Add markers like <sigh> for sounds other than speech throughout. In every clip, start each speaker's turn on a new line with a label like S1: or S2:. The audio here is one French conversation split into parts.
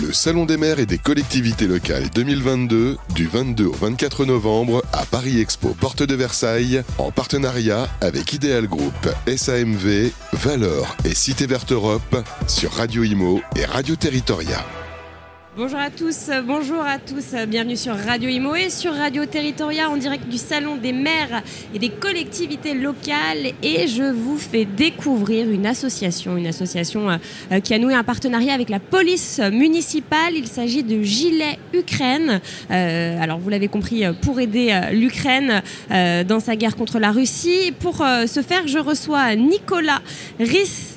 S1: Le Salon des maires et des collectivités locales 2022 du 22 au 24 novembre à Paris Expo Porte de Versailles en partenariat avec Ideal Group, SAMV, Valor et Cité Verte Europe sur Radio Imo et Radio Territoria.
S2: Bonjour à tous, bonjour à tous, bienvenue sur Radio Imo et sur Radio Territoria en direct du Salon des maires et des collectivités locales et je vous fais découvrir une association, une association euh, qui a noué un partenariat avec la police municipale. Il s'agit de Gilet Ukraine. Euh, alors vous l'avez compris, pour aider euh, l'Ukraine dans sa guerre contre la Russie. Pour ce faire, je reçois Nicolas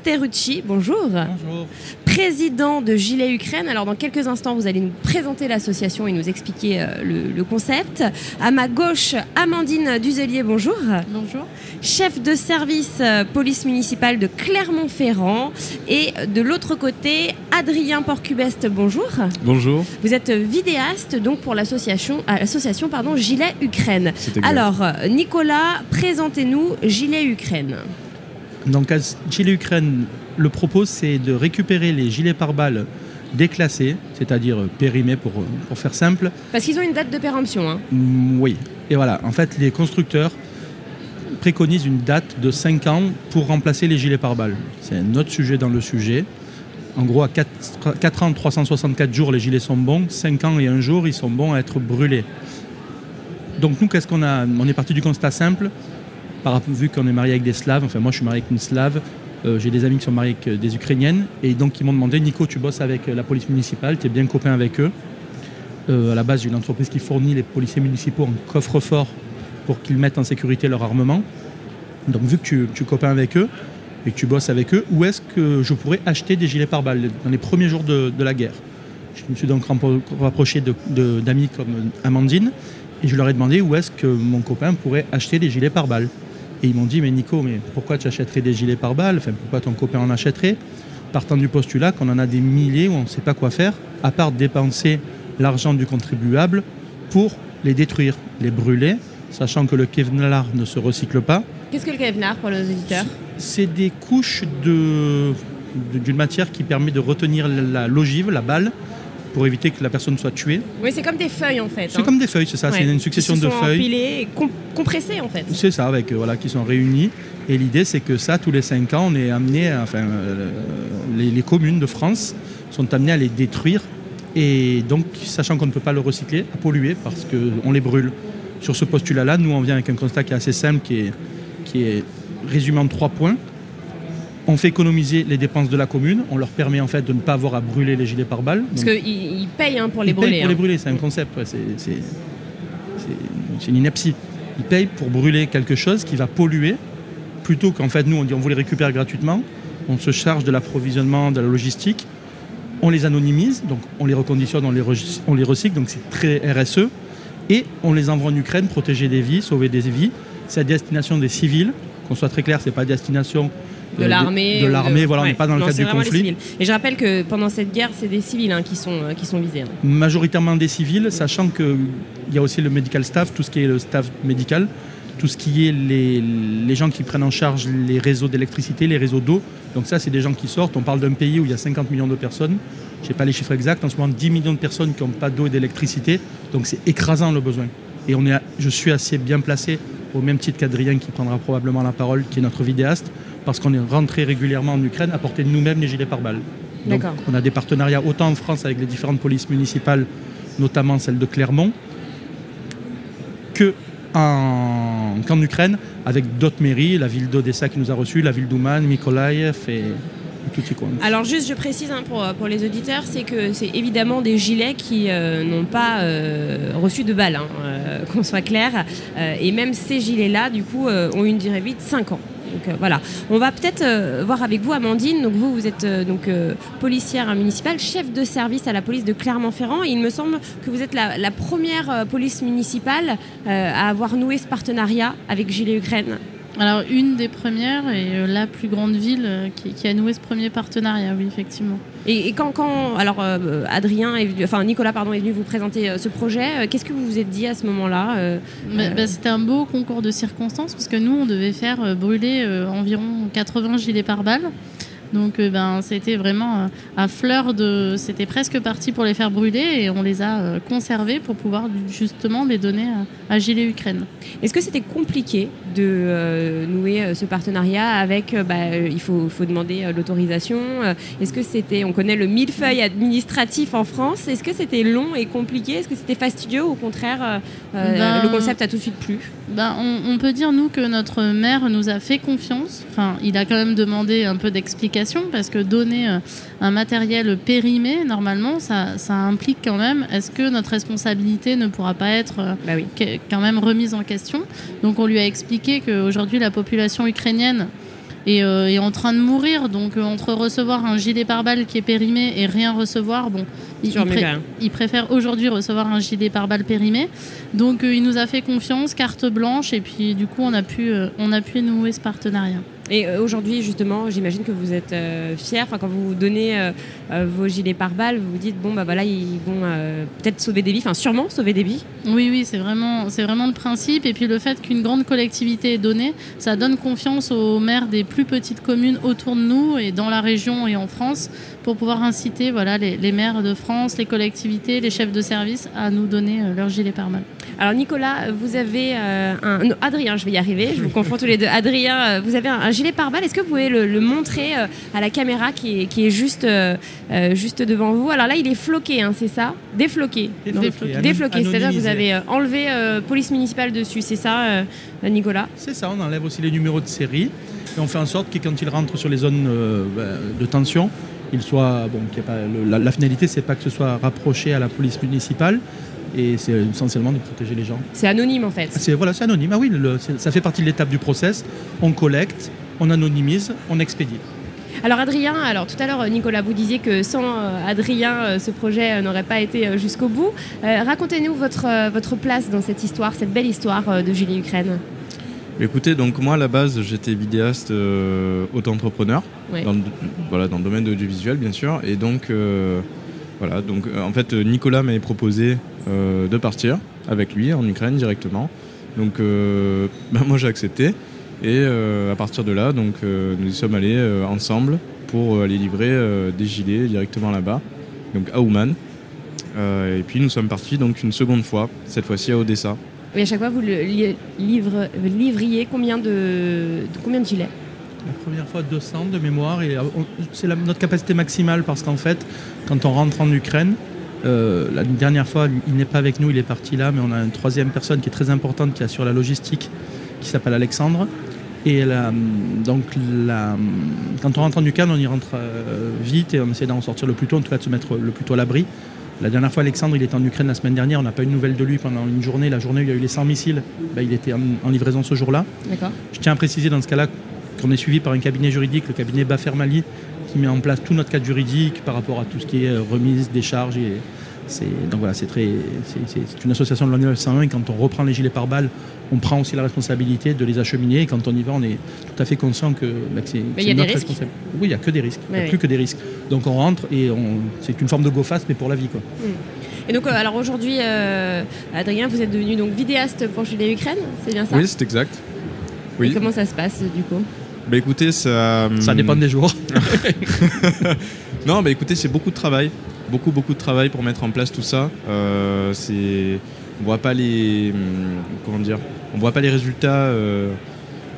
S2: Risterucci. Bonjour.
S3: Bonjour.
S2: Président de Gilet Ukraine. Alors dans quelques instants, vous allez nous présenter l'association et nous expliquer euh, le, concept. À ma gauche, Amandine Duzelier, bonjour.
S4: Bonjour.
S2: Chef de service euh, police municipale de Clermont-Ferrand. Et de l'autre côté, Adrien Porcubest, bonjour.
S3: Bonjour.
S2: Vous êtes vidéaste donc pour l'association, euh, l'association pardon, Gilet Ukraine. Alors, Nicolas, présentez-nous Gilet Ukraine.
S3: Donc, Gilet Ukraine, le propos, c'est de récupérer les gilets pare-balles déclassés, c'est-à-dire périmés pour, pour faire simple.
S2: Parce qu'ils ont une date de péremption. Hein.
S3: Mm, oui. Et voilà, en fait, les constructeurs préconisent une date de 5 ans pour remplacer les gilets pare-balles. C'est un autre sujet dans le sujet. En gros, à 4, 4, ans, 364 jours, les gilets sont bons. 5 ans et un jour, ils sont bons à être brûlés. Donc nous, qu'est-ce qu'on a? On est parti du constat simple. Par, vu qu'on est marié avec des Slaves, enfin moi je suis marié avec une Slave, euh, j'ai des amis qui sont mariés avec euh, des Ukrainiennes et donc ils m'ont demandé Nico, tu bosses avec euh, la police municipale, tu es bien copain avec eux. à la base, j'ai une entreprise qui fournit les policiers municipaux en coffre-fort pour qu'ils mettent en sécurité leur armement. Donc, vu que tu, es copain avec eux et que tu bosses avec eux, où est-ce que je pourrais acheter des gilets pare-balles dans les premiers jours de, la guerre? Je me suis donc rapproché d'amis comme Amandine et je leur ai demandé où est-ce que mon copain pourrait acheter des gilets pare-balles. Et ils m'ont dit, mais Nico, mais pourquoi tu achèterais des gilets par balles Enfin, pourquoi ton copain en achèterait? Partant du postulat qu'on en a des milliers où on ne sait pas quoi faire, à part dépenser l'argent du contribuable pour les détruire, les brûler, sachant que le Kevlar ne se recycle pas.
S2: Qu'est-ce que le Kevlar pour les auditeurs?
S3: C'est des couches d'une matière qui permet de retenir la l'ogive, la balle, pour éviter que la personne soit tuée.
S2: Oui, c'est comme des feuilles en fait.
S3: C'est hein. comme des feuilles, c'est ça. C'est une succession
S2: qui
S3: de feuilles.
S2: Empilées et compressées en fait.
S3: C'est ça, avec euh, voilà, qui sont réunies. Et l'idée, c'est que ça, tous les 5 ans, on est amené, enfin, euh, les, communes de France sont amenées à les détruire. Et donc, sachant qu'on ne peut pas le recycler, à polluer parce qu'on les brûle. Sur ce postulat-là, nous, on vient avec un constat qui est assez simple, qui est, qui est résumé en trois points. On fait économiser les dépenses de la commune. On leur permet en fait de ne pas avoir à brûler les gilets pare-balles.
S2: Parce qu'ils payent hein, pour les
S3: ils
S2: brûler.
S3: Payent pour les hein. brûler, c'est un concept. c'est une ineptie. Ils payent pour brûler quelque chose qui va polluer, plutôt qu'en fait nous on dit on vous les récupère gratuitement. On se charge de l'approvisionnement, de la logistique. On les anonymise, donc on les reconditionne, on les, on les recycle, donc c'est très RSE. Et on les envoie en Ukraine, protéger des vies, sauver des vies. C'est à destination des civils. Qu'on soit très clair, c'est pas à destination
S2: de l'armée.
S3: De, l'armée, voilà, on n'est pas dans le cadre du conflit.
S2: Et je rappelle que pendant cette guerre, c'est des civils hein, qui, sont, euh, qui sont visés. Hein.
S3: Majoritairement des civils, sachant qu'il y a aussi le medical staff, tout ce qui est le staff médical, tout ce qui est les, les gens qui prennent en charge les réseaux d'électricité, les réseaux d'eau. Donc ça, c'est des gens qui sortent. On parle d'un pays où il y a 50 millions de personnes. Je n'ai pas les chiffres exacts. En ce moment, 10 millions de personnes qui n'ont pas d'eau et d'électricité. Donc c'est écrasant le besoin. Et on est, je suis assez bien placé, au même titre qu'Adrien qui prendra probablement la parole, qui est notre vidéaste, parce qu'on est rentré régulièrement en Ukraine à porter nous-mêmes les gilets pare-balles. Donc on a des partenariats autant en France avec les différentes polices municipales, notamment celle de Clermont, que qu'en Ukraine avec d'autres mairies, la ville d'Odessa qui nous a reçus, la ville d'Ouman, Mykolaiv et,
S2: Alors juste, je précise hein, pour, pour, les auditeurs, c'est que c'est évidemment des gilets qui euh, n'ont pas euh, reçu de balles, hein, euh, <laughs> qu'on soit clair. et même ces gilets-là, du coup, ont une durée de 5 ans. Donc voilà, on va peut-être voir avec vous, Amandine. Donc vous, vous êtes donc policière municipale, chef de service à la police de Clermont-Ferrand. il me semble que vous êtes la, première police municipale à avoir noué ce partenariat avec Gilet Ukraine.
S4: Alors une des premières et la plus grande ville qui, a noué ce premier partenariat, oui effectivement.
S2: Et, quand, quand, alors Adrien, est enfin Nicolas pardon est venu vous présenter ce projet, qu'est-ce que vous vous êtes dit à ce moment-là
S4: bah, bah, C'était un beau concours de circonstances parce que nous on devait faire brûler environ 80 gilets pare-balles. Donc euh, ben, c'était vraiment euh, à fleur de... C'était presque parti pour les faire brûler et on les a euh, conservés pour pouvoir justement les donner à, à Gilet Ukraine.
S2: Est-ce que c'était compliqué de euh, nouer ce partenariat avec, bah, il faut, faut demander l'autorisation Est-ce que c'était, on connaît le millefeuille administratif en France, est-ce que c'était long et compliqué Est-ce que c'était fastidieux ou au contraire, euh,
S4: Ben,
S2: le concept a tout de suite plu?
S4: Ben, on, on peut dire, nous, que notre maire nous a fait confiance. Enfin, il a quand même demandé un peu d'explication parce que donner euh, un matériel périmé, normalement, ça, ça implique quand même, est-ce que notre responsabilité ne pourra pas être euh,
S2: Bah oui.
S4: quand même remise en question? Donc, on lui a expliqué qu'aujourd'hui, la population ukrainienne est, euh, en train de mourir. Donc, euh, entre recevoir un gilet pare-balles qui est périmé et rien recevoir, bon, il, pré- il préfère aujourd'hui recevoir un gilet pare-balles périmé. Donc euh, il nous a fait confiance, carte blanche, et puis du coup on a pu, on a pu nouer ce partenariat.
S2: Et euh, aujourd'hui, justement, j'imagine que vous êtes euh, fiers. Quand vous donnez euh, vos gilets pare-balles, vous vous dites bon bah voilà, ils vont peut-être sauver des vies. Enfin, sûrement sauver des vies.
S4: Oui, oui, c'est vraiment, c'est vraiment le principe. Et puis le fait qu'une grande collectivité est donnée, ça donne confiance aux maires des plus petites communes autour de nous et dans la région et en France pour pouvoir inciter voilà, les, les maires de France, les collectivités, les chefs de service à nous donner euh, leur gilet pare-balles.
S2: Alors Nicolas, vous avez euh, un non, Adrien, je vais y arriver. Je vous confonds tous les deux. Adrien, euh, vous avez un, un gilet pare-balles. Est-ce que vous pouvez le, le montrer euh, à la caméra qui est, qui est juste, euh, juste devant vous? Alors là, il est floqué, hein, c'est ça? Défloqué.
S3: Défloqué,
S2: Défloqué, c'est-à-dire que vous avez euh, enlevé euh, police municipale dessus, c'est ça, euh, Nicolas?
S3: C'est ça, on enlève aussi les numéros de série et on fait en sorte que quand il rentre sur les zones euh, bah, de tension, il soit bon, qu'il y ait pas le- la, la finalité c'est pas que ce soit rapproché à la police municipale et c'est essentiellement de protéger les gens.
S2: C'est anonyme en fait.
S3: C'est voilà, c'est anonyme. Ah oui, le- c'est- ça fait partie de l'étape du process. On collecte, on anonymise, on expédie.
S2: Alors Adrien, alors tout à l'heure Nicolas, vous disiez que sans euh, Adrien, euh, ce projet euh, n'aurait pas été jusqu'au bout. Racontez-nous votre, votre place dans cette histoire, cette belle histoire de Julie Ukraine.
S5: Écoutez, donc moi à la base j'étais vidéaste euh, auto-entrepreneur.
S2: Ouais.
S5: dans, le- voilà, dans le domaine de l'audiovisuel bien sûr. Et donc euh, voilà. Donc euh, en fait Nicolas m'avait proposé euh, de partir avec lui en Ukraine directement. Donc euh, <laughs> ben, moi j'ai accepté. Et euh, à partir de là donc euh, nous y sommes allés euh, ensemble pour aller livrer euh, des gilets directement là-bas donc à Ouman. Euh, et puis nous sommes partis donc une seconde fois cette fois-ci à Odessa
S2: Et à chaque fois, vous le livriez combien de, combien de gilets?
S3: La première fois 200 de mémoire euh, c'est notre capacité maximale parce qu'en fait, quand on rentre en Ukraine, euh, la dernière fois, il n'est pas avec nous, il est parti là, mais on a une troisième personne qui est très importante qui assure la logistique, qui s'appelle Alexandre. Et donc, quand on rentre en Ukraine, on y rentre euh, vite et on essaie d'en sortir le plus tôt, en tout cas de se mettre le plus tôt à l'abri. La dernière fois, Alexandre, il était en Ukraine la semaine dernière, on n'a pas eu de nouvelles de lui pendant une journée. La journée où il y a eu les 100 missiles, ben, il était en- en livraison ce jour-là. Je tiens à préciser dans ce cas-là qu'on est suivi par un cabinet juridique, le cabinet Bafermali, qui met en place tout notre cadre juridique par rapport à tout ce qui est euh, remise, décharge. Et donc voilà, c'est, très, c'est, c'est- c'est une association de l'année 1901 et quand on reprend les gilets pare-balles, on prend aussi la responsabilité de les acheminer et quand on y va, on est tout à fait conscient que, bah, que c'est,
S2: Mais
S3: c'est
S2: il y a des
S3: notre responsabilité. Oui, il n'y a que des risques. Il n'y a plus que des risques. Donc on rentre et on, c'est une forme de go-fast, mais pour la vie. Quoi.
S2: Et donc, euh, alors aujourd'hui, euh, Adrien, vous êtes devenu donc vidéaste pour Julie Ukraine, c'est bien ça?
S5: Oui c'est exact
S2: Et comment ça se passe du coup?
S5: Bah écoutez, ça.
S3: Ça
S5: hum,
S3: dépend des jours. <laughs> <laughs>
S5: Non, bah écoutez, c'est beaucoup de travail. Beaucoup, beaucoup de travail pour mettre en place tout ça. Euh. On voit pas les. hum, Comment dire On voit pas les résultats euh,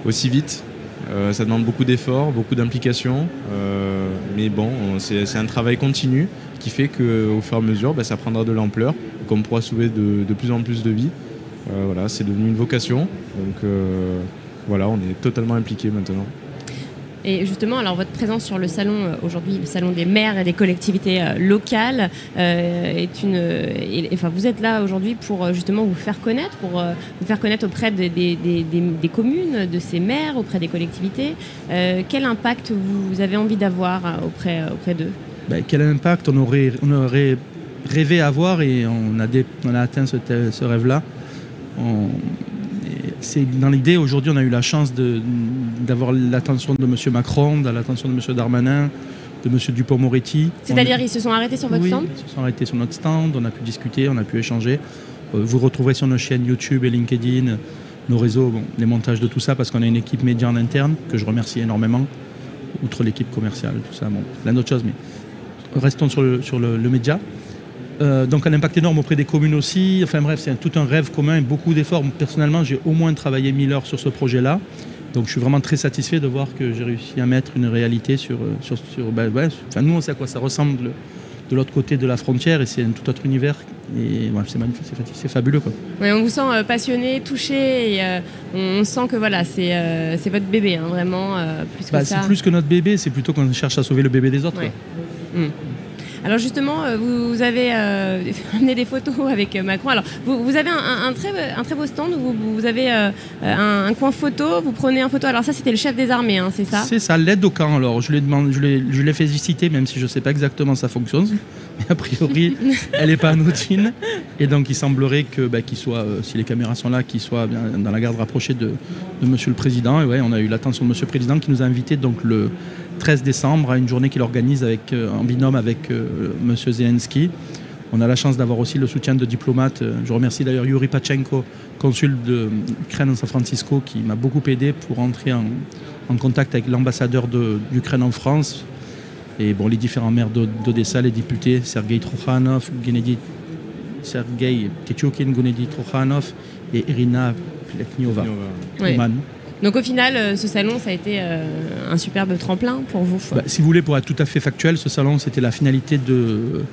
S5: aussi vite. Euh, ça demande beaucoup d'efforts, beaucoup d'implication. Euh, mais bon, on- c'est, un travail continu qui fait qu'au fur et à mesure, bah, ça prendra de l'ampleur, qu'on pourra sauver de, plus en plus de vies. Voilà, c'est devenu une vocation. Donc voilà, on est totalement impliqué maintenant.
S2: Et justement, alors votre présence sur le salon euh, aujourd'hui, le salon des maires et des collectivités euh, locales, euh, est une. enfin, vous êtes là aujourd'hui pour justement vous faire connaître, pour vous faire connaître auprès des, des- des- communes, de ces maires, auprès des collectivités. Quel impact vous avez envie d'avoir auprès, auprès d'eux?
S3: Ben, quel impact on aurait, on aurait rêvé avoir et on a, dé- on a atteint ce, ce rêve-là. C'est dans l'idée, aujourd'hui, on a eu la chance de- d'avoir l'attention de M. Macron, de l'attention de M. Darmanin, de M. Dupont-Moretti.
S2: C'est-à-dire,
S3: On-
S2: ils se sont arrêtés sur votre
S3: oui,
S2: stand
S3: ils se sont arrêtés sur notre stand, on a pu discuter, on a pu échanger. Euh, Vous retrouverez sur nos chaînes YouTube et LinkedIn nos réseaux, bon, les montages de tout ça, parce qu'on a une équipe média en interne, que je remercie énormément. outre l'équipe commerciale, tout ça, bon, plein d'autres choses, mais restons sur le, sur le, le média. Euh, donc un impact énorme auprès des communes aussi. Enfin bref, c'est tout un rêve commun et beaucoup d'efforts. Personnellement, j'ai au moins travaillé 1000 heures sur ce projet-là. Donc je suis vraiment très satisfait de voir que j'ai réussi à mettre une réalité sur... euh, sur, sur- ben, ouais, enfin, nous, on sait à quoi ça ressemble de l'autre côté de la frontière et c'est un tout autre univers. Et ouais, c'est magnifique, c'est fa- c'est fabuleux. Quoi.
S2: Ouais, on vous sent euh, passionné, touché, et euh, on sent que voilà, c'est euh, c'est votre bébé, hein, vraiment, plus que
S3: Bah,
S2: ça.
S3: c'est plus que notre bébé, c'est plutôt qu'on cherche à sauver le bébé des autres.
S2: Ouais.
S3: quoi.
S2: Alors justement, euh, vous, avez euh, <laughs> amené des photos avec euh, Macron. Alors vous, vous avez un, un- un très, un très beau stand où vous, vous avez euh, un, un coin photo, vous prenez en photo. Alors ça, c'était le chef des armées, hein, c'est ça
S3: C'est ça, l'aide au camp. Alors, je l'ai demandé, je l'ai, citer, même si je ne sais pas exactement ça fonctionne. <laughs> Mais a priori, <laughs> elle n'est pas anodine. Et donc, il semblerait que, bah, qu'il soit, euh, si les caméras sont là, qu'il soit bien dans la garde rapprochée de, de Monsieur le Président. Et ouais, on a eu l'attention de Monsieur le Président qui nous a invités donc le 13 décembre à une journée qu'il organise avec, euh, en binôme avec euh, Monsieur Zelensky. On a la chance d'avoir aussi le soutien de diplomates. Euh, Je remercie d'ailleurs Yuri Pachenko, consul d'Ukraine à San Francisco, qui m'a beaucoup aidé pour entrer en, en contact avec l'ambassadeur de- d'Ukraine en France. Et bon, les différents maires d'O- d'Odessa, les députés, Sergei Trokhanov, Gennady, Sergei Ketchokin, Gennady Trokhanov et Irina Plekniova.
S2: Ouais. Donc au final, euh, ce salon, ça a été euh, un superbe tremplin pour vous.
S3: Bah, si vous voulez, pour être tout à fait factuel, ce salon, c'était la finalité de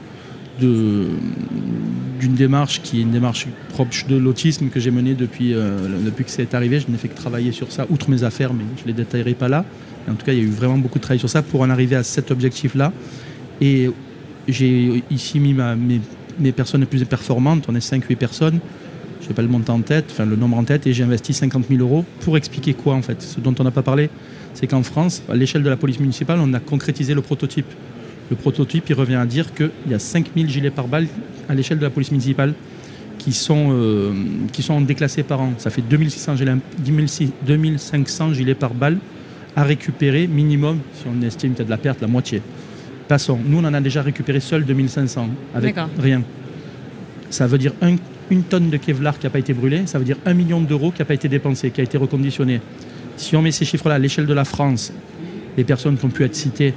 S3: d'une démarche qui est une démarche proche de l'autisme que j'ai menée depuis, euh, depuis que c'est arrivé. Je n'ai fait que travailler sur ça, outre mes affaires, mais je ne les détaillerai pas là. En tout cas, il y a eu vraiment beaucoup de travail sur ça pour en arriver à cet objectif-là. Et j'ai ici mis mes, mes personnes les plus performantes. On est 5-8 personnes. Je n'ai pas le montant en tête, enfin le nombre en tête, et j'ai investi 50 000 euros pour expliquer quoi en fait. Ce dont on n'a pas parlé, c'est qu'en France, à l'échelle de la police municipale, on a concrétisé le prototype. Le prototype, il revient à dire qu'il y a 5000 gilets pare-balles à l'échelle de la police municipale qui sont, euh, qui sont déclassés par an. Ça fait 2600 gilets, 10 2500 gilets pare-balles à récupérer minimum, si on estime qu'il y a de la perte, la moitié. Passons. Nous, on en a déjà récupéré seul 2500 avec rien. Ça veut dire un- une tonne de Kevlar qui n'a pas été brûlée, ça veut dire un million d'euros qui n'a pas été dépensé, qui a été reconditionné. Si on met ces chiffres-là à l'échelle de la France, les personnes qui ont pu être citées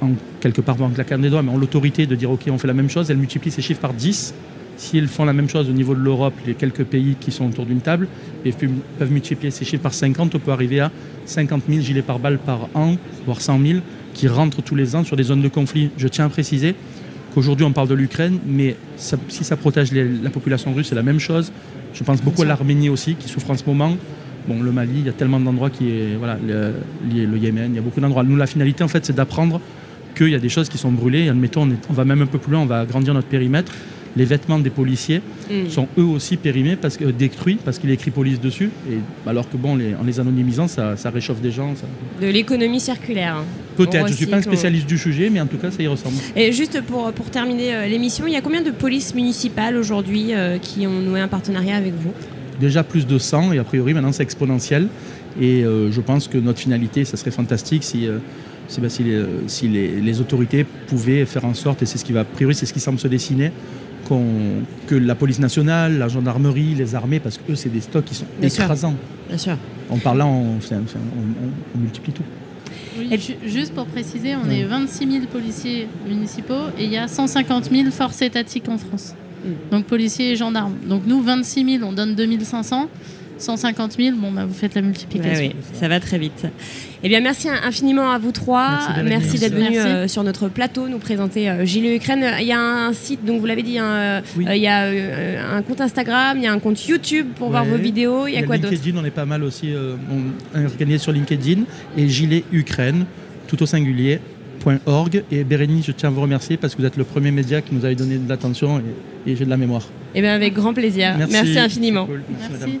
S3: en quelque part en claquant des doigts, mais ont l'autorité de dire ok, on fait la même chose, elles multiplient ces chiffres par 10. Si elles font la même chose au niveau de l'Europe, les quelques pays qui sont autour d'une table, et peuvent multiplier ces chiffres par 50, on peut arriver à 50 000 gilets par balle par an, voire 100 000, qui rentrent tous les ans sur des zones de conflit. Je tiens à préciser qu'aujourd'hui on parle de l'Ukraine, mais ça- si ça protège les- la population russe, c'est la même chose. Je pense beaucoup à l'Arménie aussi, qui souffre en ce moment. Bon, le Mali, il y a tellement d'endroits qui est, voilà, le, le- le Yémen, il y a beaucoup d'endroits. Nous, la finalité, en fait, c'est d'apprendre qu'il y a des choses qui sont brûlées. Et admettons, on, est- on va même un peu plus loin, on va agrandir notre périmètre. Les vêtements des policiers
S2: Mm.
S3: sont eux aussi périmés, parce que, euh, détruits, parce qu'il est écrit police dessus. Et, alors que, bon, les- en les anonymisant, ça, ça réchauffe des gens. ça-
S2: De l'économie circulaire.
S3: Peut-être,
S2: On
S3: je ne suis pas un
S2: on-
S3: spécialiste du sujet, mais en tout cas, ça y ressemble.
S2: Et juste pour, pour terminer euh, l'émission, il y a combien de polices municipales aujourd'hui euh, qui ont noué un partenariat avec vous?
S3: Déjà plus de 100 et a priori maintenant c'est exponentiel et euh, je pense que notre finalité ça serait fantastique si, si, bah, les, si les- les autorités pouvaient faire en sorte et c'est ce qui va a priori c'est ce qui semble se dessiner que la police nationale, la gendarmerie, les armées parce que eux c'est des stocks qui sont
S2: Bien sûr.
S3: écrasants.
S2: Bien sûr.
S3: En parlant, on, on- on- on multiplie tout.
S4: Oui,
S2: Et-
S4: ju- juste pour préciser, on
S3: Ouais.
S4: est 26 000 policiers municipaux et il y a 150 000 forces étatiques en France.
S2: Mm.
S4: Donc policiers et gendarmes. Donc nous, 26 000, on donne 2500. 150 000, bon, bah, vous faites la multiplication.
S2: Ouais, oui, ça va très vite. Eh bien, merci infiniment à vous trois.
S3: Merci d'être venus.
S2: euh, sur notre plateau nous présenter euh, Gilet Ukraine. Il y a un site, donc vous l'avez dit, hein, euh,
S3: Oui.
S2: euh, il y a euh, un compte Instagram, il y a un compte YouTube pour voir vos vidéos. Il y a quoi d'autre?
S3: LinkedIn, on est pas mal aussi euh, organisé sur LinkedIn et Gilet Ukraine, tout au singulier. .org et Bérénice, je tiens à vous remercier parce que vous êtes le premier média qui nous avait donné de l'attention et, et j'ai de la mémoire.
S2: Eh bien, avec grand plaisir. Merci, infiniment.
S3: Cool. Merci, madame.
S4: Merci.